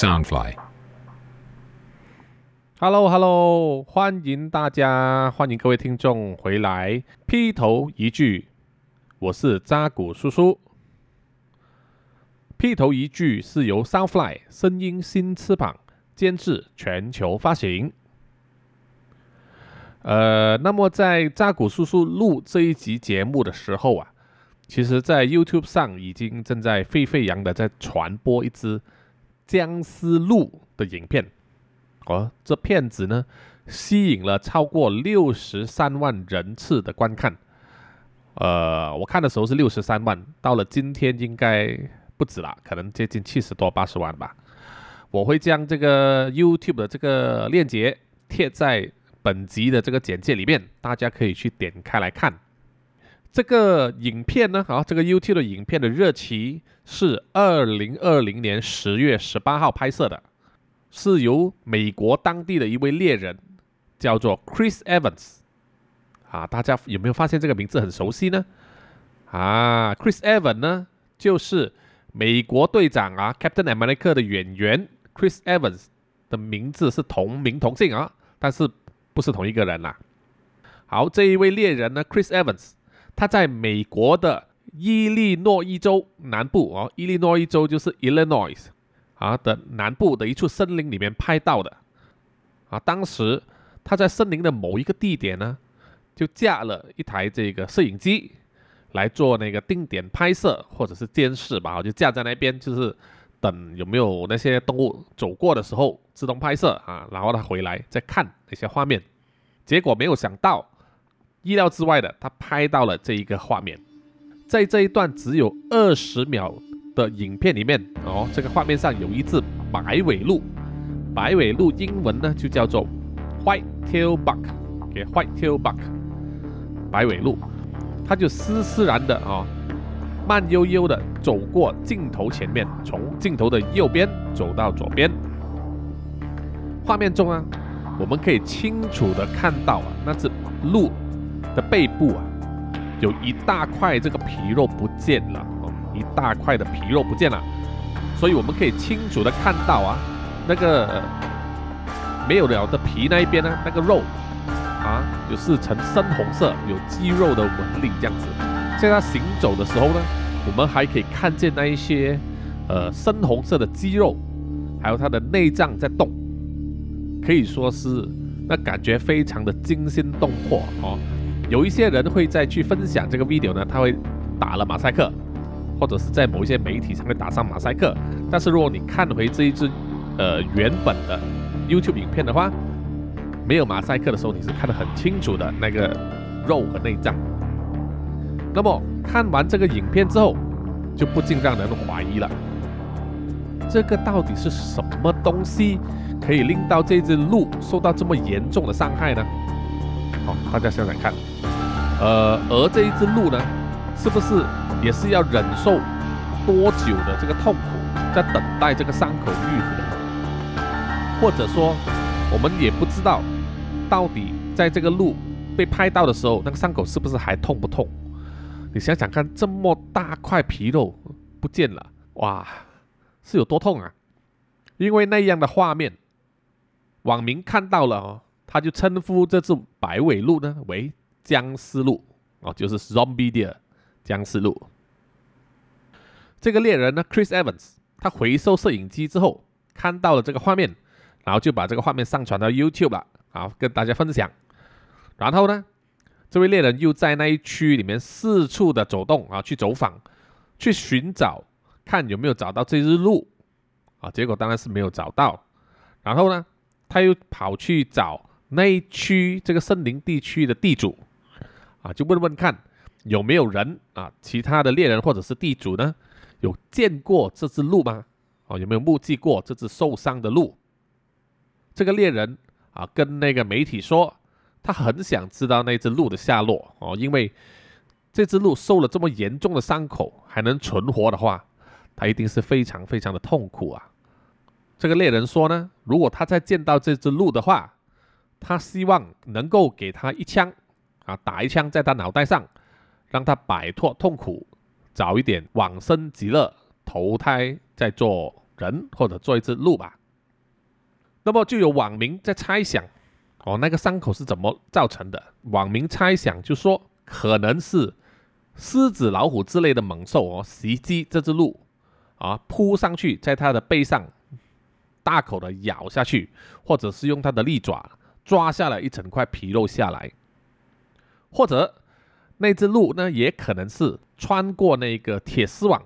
Soundfly。Hello，Hello，欢迎大家，欢迎各位听众回来。劈头一句，我是扎古叔叔。劈头一句是由 Soundfly 声音新翅膀监制，全球发行。呃，那么在扎古叔叔录这一集节目的时候啊，其实在 YouTube 上已经正在沸沸扬的在传播一支僵尸录的影片。哦，这片子呢，吸引了超过六十三万人次的观看。呃，我看的时候是六十三万，到了今天应该不止了，可能接近七十多、八十万吧。我会将这个 YouTube 的这个链接贴在本集的这个简介里面，大家可以去点开来看。这个影片呢，好，这个 YouTube 的影片的日期是二零二零年十月十八号拍摄的。是由美国当地的一位猎人，叫做 Chris Evans，啊，大家有没有发现这个名字很熟悉呢？啊，Chris Evans 呢，就是美国队长啊，Captain America 的演员 Chris Evans 的名字是同名同姓啊，但是不是同一个人啦。好，这一位猎人呢，Chris Evans，他在美国的伊利诺伊州南部哦，伊利诺伊州就是 Illinois。啊的南部的一处森林里面拍到的，啊，当时他在森林的某一个地点呢，就架了一台这个摄影机来做那个定点拍摄或者是监视吧，就架在那边，就是等有没有那些动物走过的时候自动拍摄啊，然后他回来再看那些画面，结果没有想到，意料之外的，他拍到了这一个画面，在这一段只有二十秒。的影片里面哦，这个画面上有一只白尾鹿，白尾鹿英文呢就叫做 white tail buck，给 white tail buck，白尾鹿，它就斯斯然的啊，慢悠悠的走过镜头前面，从镜头的右边走到左边。画面中啊，我们可以清楚的看到啊，那只鹿的背部啊，有一大块这个皮肉不见了哦。一大块的皮肉不见了，所以我们可以清楚的看到啊，那个没有了的皮那一边呢，那个肉啊，就是呈深红色，有肌肉的纹理这样子。在它行走的时候呢，我们还可以看见那一些呃深红色的肌肉，还有它的内脏在动，可以说是那感觉非常的惊心动魄哦。有一些人会再去分享这个 video 呢，他会打了马赛克。或者是在某一些媒体上面打上马赛克，但是如果你看回这一支呃原本的 YouTube 影片的话，没有马赛克的时候，你是看得很清楚的那个肉和内脏。那么看完这个影片之后，就不禁让人怀疑了，这个到底是什么东西可以令到这只鹿受到这么严重的伤害呢？好，大家想想看，呃，而这一只鹿呢，是不是？也是要忍受多久的这个痛苦，在等待这个伤口愈合，或者说，我们也不知道到底在这个鹿被拍到的时候，那个伤口是不是还痛不痛？你想想看，这么大块皮肉不见了，哇，是有多痛啊？因为那样的画面，网民看到了哦，他就称呼这只白尾鹿呢为僵尸鹿哦，就是 zombie deer。僵尸鹿，这个猎人呢，Chris Evans，他回收摄影机之后看到了这个画面，然后就把这个画面上传到 YouTube 了，好跟大家分享。然后呢，这位猎人又在那一区里面四处的走动啊，去走访，去寻找，看有没有找到这只鹿啊。结果当然是没有找到。然后呢，他又跑去找那一区这个森林地区的地主啊，就问问看。有没有人啊？其他的猎人或者是地主呢？有见过这只鹿吗？哦，有没有目击过这只受伤的鹿？这个猎人啊，跟那个媒体说，他很想知道那只鹿的下落哦，因为这只鹿受了这么严重的伤口还能存活的话，他一定是非常非常的痛苦啊。这个猎人说呢，如果他再见到这只鹿的话，他希望能够给他一枪啊，打一枪在他脑袋上。让他摆脱痛苦，早一点往生极乐，投胎再做人或者做一只鹿吧。那么就有网民在猜想，哦，那个伤口是怎么造成的？网民猜想就说，可能是狮子、老虎之类的猛兽哦袭击这只鹿，啊，扑上去，在它的背上大口的咬下去，或者是用它的利爪抓下来一整块皮肉下来，或者那只鹿呢，也可能是穿过那个铁丝网。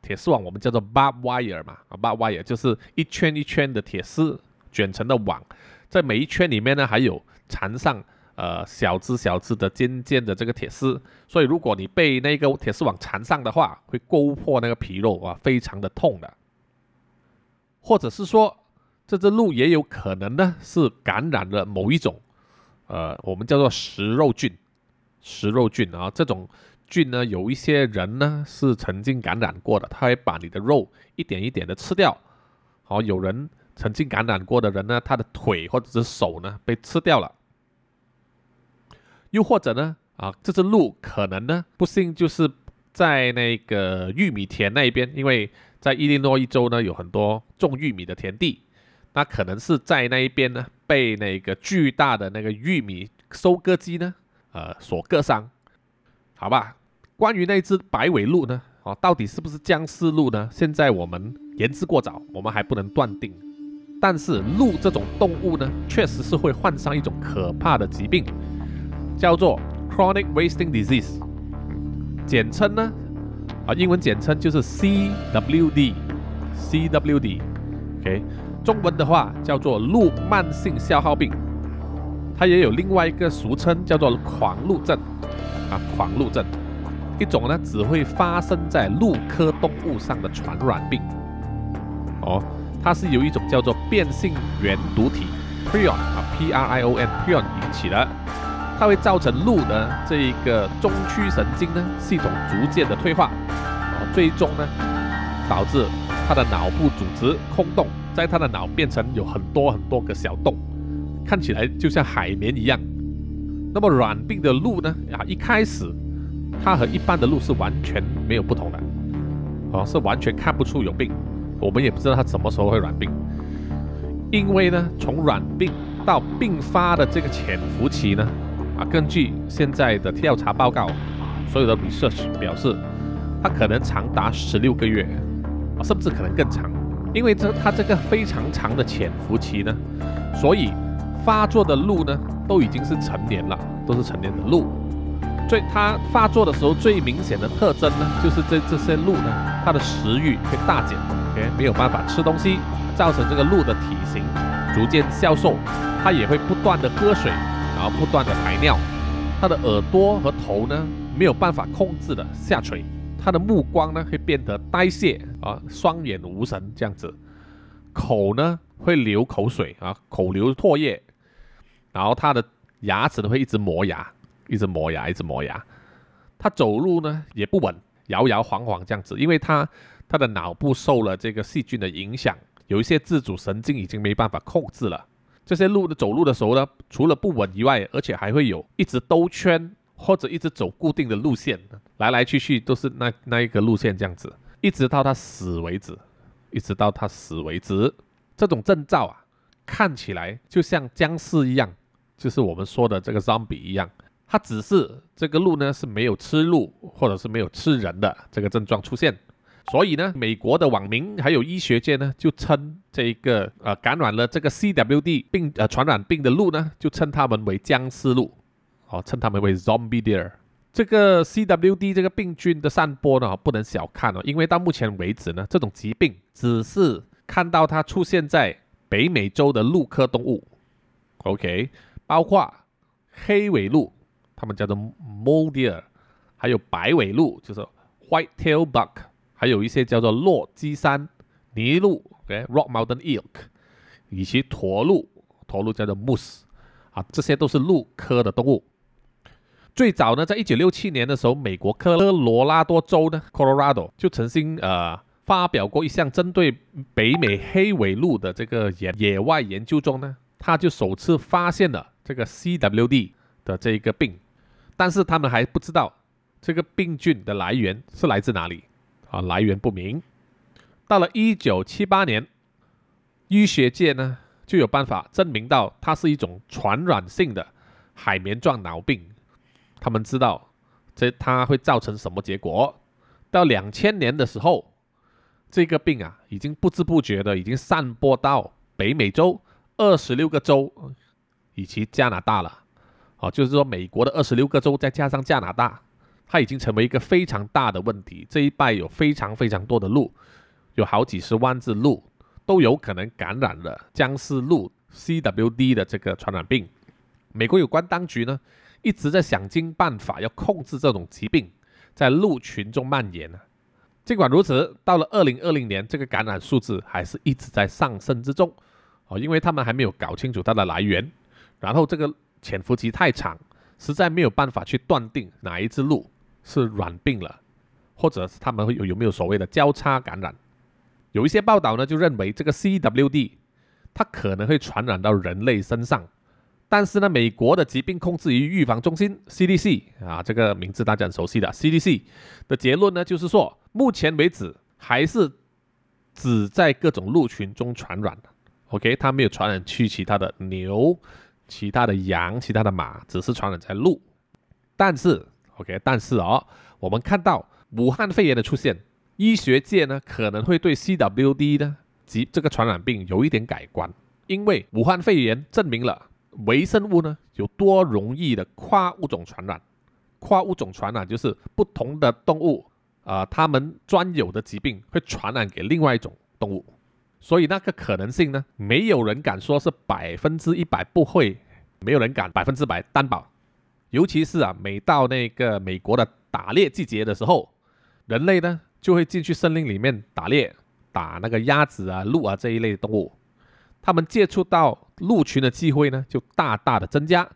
铁丝网我们叫做 barb wire 嘛，barb wire 就是一圈一圈的铁丝卷成的网，在每一圈里面呢还有缠上呃小只小只的尖尖的这个铁丝，所以如果你被那个铁丝网缠上的话，会勾破那个皮肉啊，非常的痛的。或者是说这只鹿也有可能呢是感染了某一种呃我们叫做食肉菌，食肉菌啊这种。菌呢，有一些人呢是曾经感染过的，他会把你的肉一点一点的吃掉。好，有人曾经感染过的人呢，他的腿或者是手呢被吃掉了。又或者呢，啊，这只鹿可能呢不幸就是在那个玉米田那一边，因为在伊利诺伊州呢有很多种玉米的田地，那可能是在那一边呢被那个巨大的那个玉米收割机呢，呃，所割伤。好吧。关于那只白尾鹿呢？哦，到底是不是僵尸鹿呢？现在我们言之过早，我们还不能断定。但是鹿这种动物呢，确实是会患上一种可怕的疾病，叫做 chronic wasting disease，简称呢，啊，英文简称就是 CWD，CWD，OK，中文的话叫做鹿慢性消耗病，它也有另外一个俗称叫做狂鹿症，啊，狂鹿症。一种呢，只会发生在鹿科动物上的传染病。哦，它是由一种叫做变性原毒体 prion 啊 P R I O N prion 引起的，它会造成鹿的这一个中区神经呢系统逐渐的退化，哦，最终呢导致它的脑部组织空洞，在他的脑变成有很多很多个小洞，看起来就像海绵一样。那么软病的鹿呢啊，一开始。它和一般的鹿是完全没有不同的，哦，是完全看不出有病。我们也不知道它什么时候会软病，因为呢，从软病到病发的这个潜伏期呢，啊，根据现在的调查报告啊，所有的 research 表示，它可能长达十六个月，啊，甚至可能更长。因为这它这个非常长的潜伏期呢，所以发作的鹿呢，都已经是成年了，都是成年的鹿。最它发作的时候最明显的特征呢，就是这这些鹿呢，它的食欲会大减，OK，没有办法吃东西，造成这个鹿的体型逐渐消瘦，它也会不断的喝水，然后不断的排尿，它的耳朵和头呢没有办法控制的下垂，他的目光呢会变得呆滞啊，双眼无神这样子，口呢会流口水啊，口流唾液，然后他的牙齿呢会一直磨牙。一直磨牙，一直磨牙。他走路呢也不稳，摇摇晃晃这样子，因为他他的脑部受了这个细菌的影响，有一些自主神经已经没办法控制了。这些路的走路的时候呢，除了不稳以外，而且还会有一直兜圈或者一直走固定的路线，来来去去都是那那一个路线这样子，一直到他死为止，一直到他死为止。这种征兆啊，看起来就像僵尸一样，就是我们说的这个 zombie 一样。它只是这个鹿呢是没有吃鹿或者是没有吃人的这个症状出现，所以呢，美国的网民还有医学界呢就称这一个呃感染了这个 CWD 病呃传染病的鹿呢就称它们为僵尸鹿，哦，称它们为 zombie deer。这个 CWD 这个病菌的散播呢不能小看哦，因为到目前为止呢这种疾病只是看到它出现在北美洲的鹿科动物，OK，包括黑尾鹿。它们叫做 mole deer，还有白尾鹿，就是 white tail buck，还有一些叫做落基山麋鹿，OK，rock mountain elk，以及驼鹿，驼鹿叫做 moose，啊，这些都是鹿科的动物。最早呢，在一九六七年的时候，美国科罗拉多州呢，Colorado 就曾经呃发表过一项针对北美黑尾鹿的这个野野外研究中呢，他就首次发现了这个 CWD 的这一个病。但是他们还不知道这个病菌的来源是来自哪里啊，来源不明。到了一九七八年，医学界呢就有办法证明到它是一种传染性的海绵状脑病。他们知道这它会造成什么结果？到两千年的时候，这个病啊已经不知不觉的已经散播到北美洲二十六个州以及加拿大了。哦，就是说美国的二十六个州再加上加拿大，它已经成为一个非常大的问题。这一带有非常非常多的鹿，有好几十万只鹿都有可能感染了僵尸鹿 （CWD） 的这个传染病。美国有关当局呢一直在想尽办法要控制这种疾病在鹿群中蔓延啊。尽管如此，到了二零二零年，这个感染数字还是一直在上升之中。哦，因为他们还没有搞清楚它的来源，然后这个。潜伏期太长，实在没有办法去断定哪一只鹿是软病了，或者是他们会有有没有所谓的交叉感染。有一些报道呢，就认为这个 CWD 它可能会传染到人类身上，但是呢，美国的疾病控制与预防中心 CDC 啊，这个名字大家很熟悉的 CDC 的结论呢，就是说，目前为止还是只在各种鹿群中传染 OK，它没有传染去其他的牛。其他的羊、其他的马只是传染在鹿，但是，OK，但是哦，我们看到武汉肺炎的出现，医学界呢可能会对 CWD 呢及这个传染病有一点改观，因为武汉肺炎证明了微生物呢有多容易的跨物种传染，跨物种传染就是不同的动物啊，它们专有的疾病会传染给另外一种动物。所以那个可能性呢，没有人敢说是百分之一百不会，没有人敢百分之百担保。尤其是啊，每到那个美国的打猎季节的时候，人类呢就会进去森林里面打猎，打那个鸭子啊、鹿啊这一类动物，他们接触到鹿群的机会呢就大大的增加，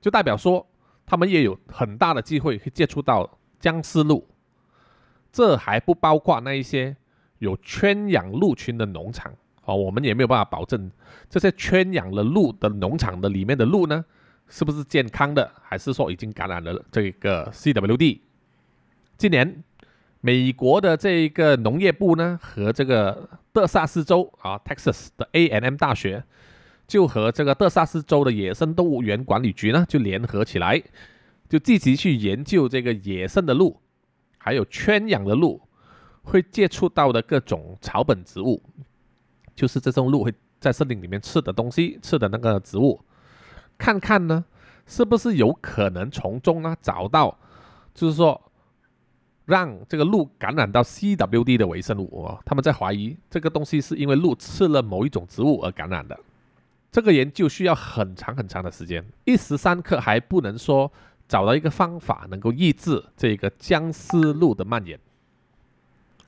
就代表说他们也有很大的机会会接触到僵尸鹿。这还不包括那一些。有圈养鹿群的农场，哦，我们也没有办法保证这些圈养了鹿的农场的里面的鹿呢，是不是健康的，还是说已经感染了这个 CWD。今年，美国的这一个农业部呢，和这个德萨斯州啊 Texas 的 A&M 大学，就和这个德萨斯州的野生动物园管理局呢，就联合起来，就积极去研究这个野生的鹿，还有圈养的鹿。会接触到的各种草本植物，就是这种鹿会在森林里面吃的东西，吃的那个植物，看看呢，是不是有可能从中呢找到，就是说让这个鹿感染到 CWD 的微生物哦。他们在怀疑这个东西是因为鹿吃了某一种植物而感染的。这个研究需要很长很长的时间，一时三刻还不能说找到一个方法能够抑制这个僵尸鹿的蔓延。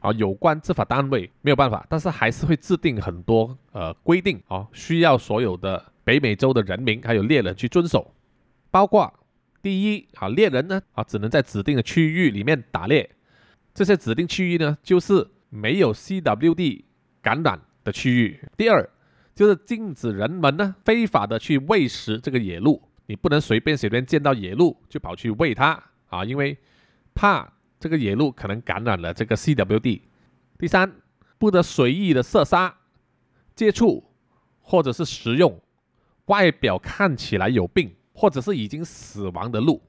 啊，有关执法单位没有办法，但是还是会制定很多呃规定啊，需要所有的北美洲的人民还有猎人去遵守。包括第一啊，猎人呢啊只能在指定的区域里面打猎，这些指定区域呢就是没有 CWD 感染的区域。第二就是禁止人们呢非法的去喂食这个野鹿，你不能随便随便见到野鹿就跑去喂它啊，因为怕。这个野鹿可能感染了这个 CWD。第三，不得随意的射杀、接触或者是食用外表看起来有病或者是已经死亡的鹿，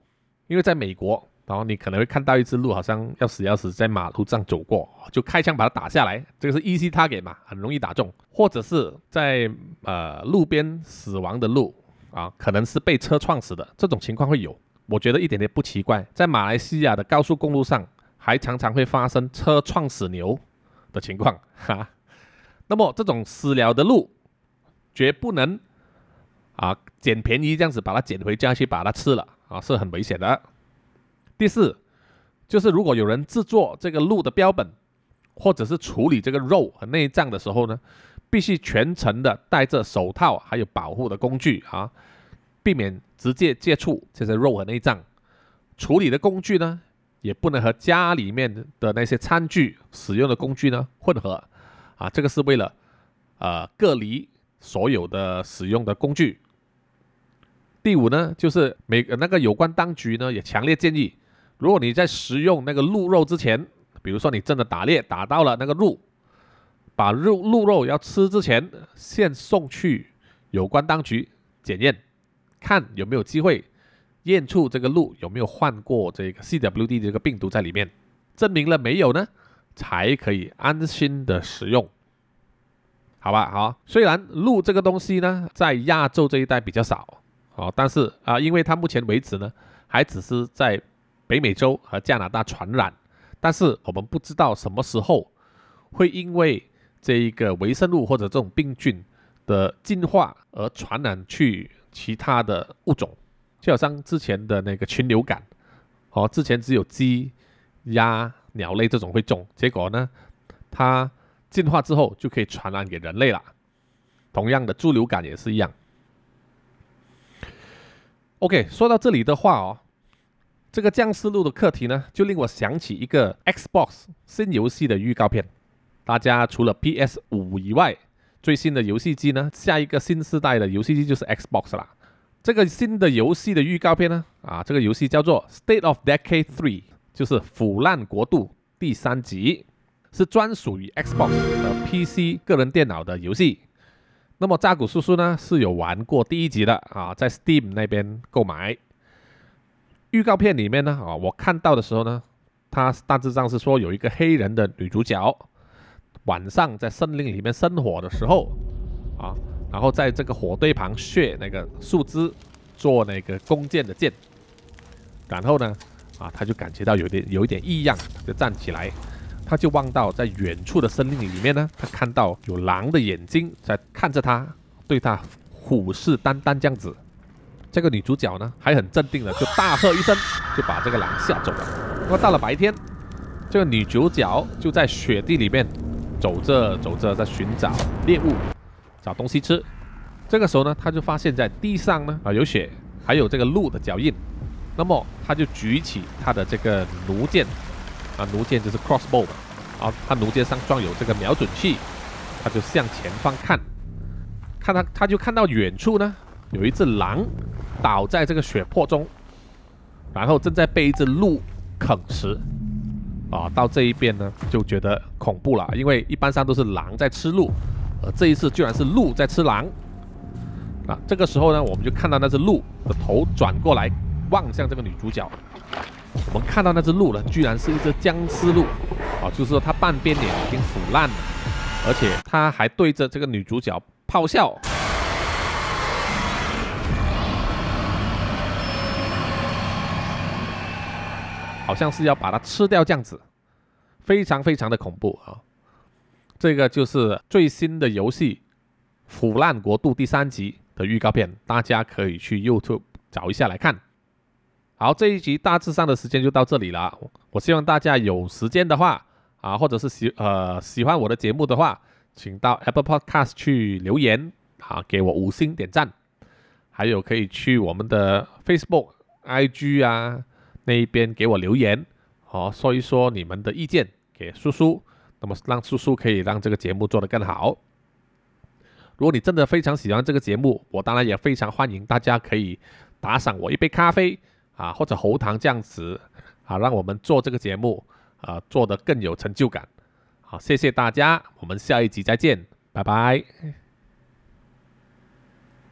因为在美国，然后你可能会看到一只鹿好像要死要死在马路上走过，就开枪把它打下来，这个是 easy target 嘛，很容易打中，或者是在呃路边死亡的鹿啊，可能是被车撞死的，这种情况会有。我觉得一点点不奇怪，在马来西亚的高速公路上，还常常会发生车撞死牛的情况哈。那么这种私了的鹿，绝不能啊捡便宜这样子把它捡回家去把它吃了啊，是很危险的。第四，就是如果有人制作这个鹿的标本，或者是处理这个肉和内脏的时候呢，必须全程的戴着手套，还有保护的工具啊。避免直接接触这些肉和内脏，处理的工具呢，也不能和家里面的那些餐具使用的工具呢混合，啊，这个是为了呃隔离所有的使用的工具。第五呢，就是每那个有关当局呢也强烈建议，如果你在食用那个鹿肉之前，比如说你真的打猎打到了那个鹿，把肉鹿肉要吃之前，先送去有关当局检验，看有没有机会验出这个鹿有没有患过这个 CWD 这个病毒在里面，证明了没有呢，才可以安心的食用。好吧，好，虽然鹿这个东西呢，在亚洲这一带比较少，哦，但是啊，因为它目前为止呢，还只是在北美洲和加拿大传染，但是我们不知道什么时候会因为这一个微生物或者这种病菌的进化而传染去其他的物种，就好像之前的那个禽流感，哦，之前只有鸡、鸭、鸟类这种会中，结果呢，它。进化之后就可以传染给人类了。同样的，猪流感也是一样。OK，说到这里的话哦，这个僵尸路的课题呢，就令我想起一个 Xbox 新游戏的预告片。大家除了 PS 五以外，最新的游戏机呢，下一个新时代的游戏机就是 Xbox 啦。这个新的游戏的预告片呢，啊，这个游戏叫做《State of Decay Three》，就是《腐烂国度》第三集。是专属于 Xbox 和 PC 个人电脑的游戏。那么扎古叔叔呢是有玩过第一集的啊，在 Steam 那边购买。预告片里面呢啊，我看到的时候呢，他大致上是说有一个黑人的女主角，晚上在森林里面生火的时候啊，然后在这个火堆旁削那个树枝做那个弓箭的箭，然后呢啊，他就感觉到有点有一点异样，就站起来。他就望到在远处的森林里面呢，他看到有狼的眼睛在看着他，对他虎视眈眈这样子。这个女主角呢还很镇定的，就大喝一声，就把这个狼吓走了。那么到了白天，这个女主角就在雪地里面走着走着，在寻找猎物，找东西吃。这个时候呢，她就发现在地上呢啊有血，还有这个鹿的脚印。那么她就举起她的这个弩箭。啊，弩箭就是 crossbow 嘛，啊，他弩箭上装有这个瞄准器，他就向前方看，看他，他就看到远处呢有一只狼倒在这个血泊中，然后正在被一只鹿啃食，啊，到这一边呢就觉得恐怖了，因为一般上都是狼在吃鹿，而这一次居然是鹿在吃狼，啊，这个时候呢我们就看到那只鹿的头转过来望向这个女主角。我们看到那只鹿呢，居然是一只僵尸鹿，啊，就是说它半边脸已经腐烂了，而且它还对着这个女主角咆哮，好像是要把它吃掉这样子，非常非常的恐怖啊！这个就是最新的游戏《腐烂国度》第三集的预告片，大家可以去 YouTube 找一下来看。好，这一集大致上的时间就到这里了。我希望大家有时间的话啊，或者是喜呃喜欢我的节目的话，请到 Apple Podcast 去留言啊，给我五星点赞。还有可以去我们的 Facebook、IG 啊那一边给我留言，好说一说你们的意见给叔叔，那么让叔叔可以让这个节目做得更好。如果你真的非常喜欢这个节目，我当然也非常欢迎大家可以打赏我一杯咖啡。啊，或者喉糖这样子，啊，让我们做这个节目啊，做得更有成就感。好，谢谢大家，我们下一集再见，拜拜。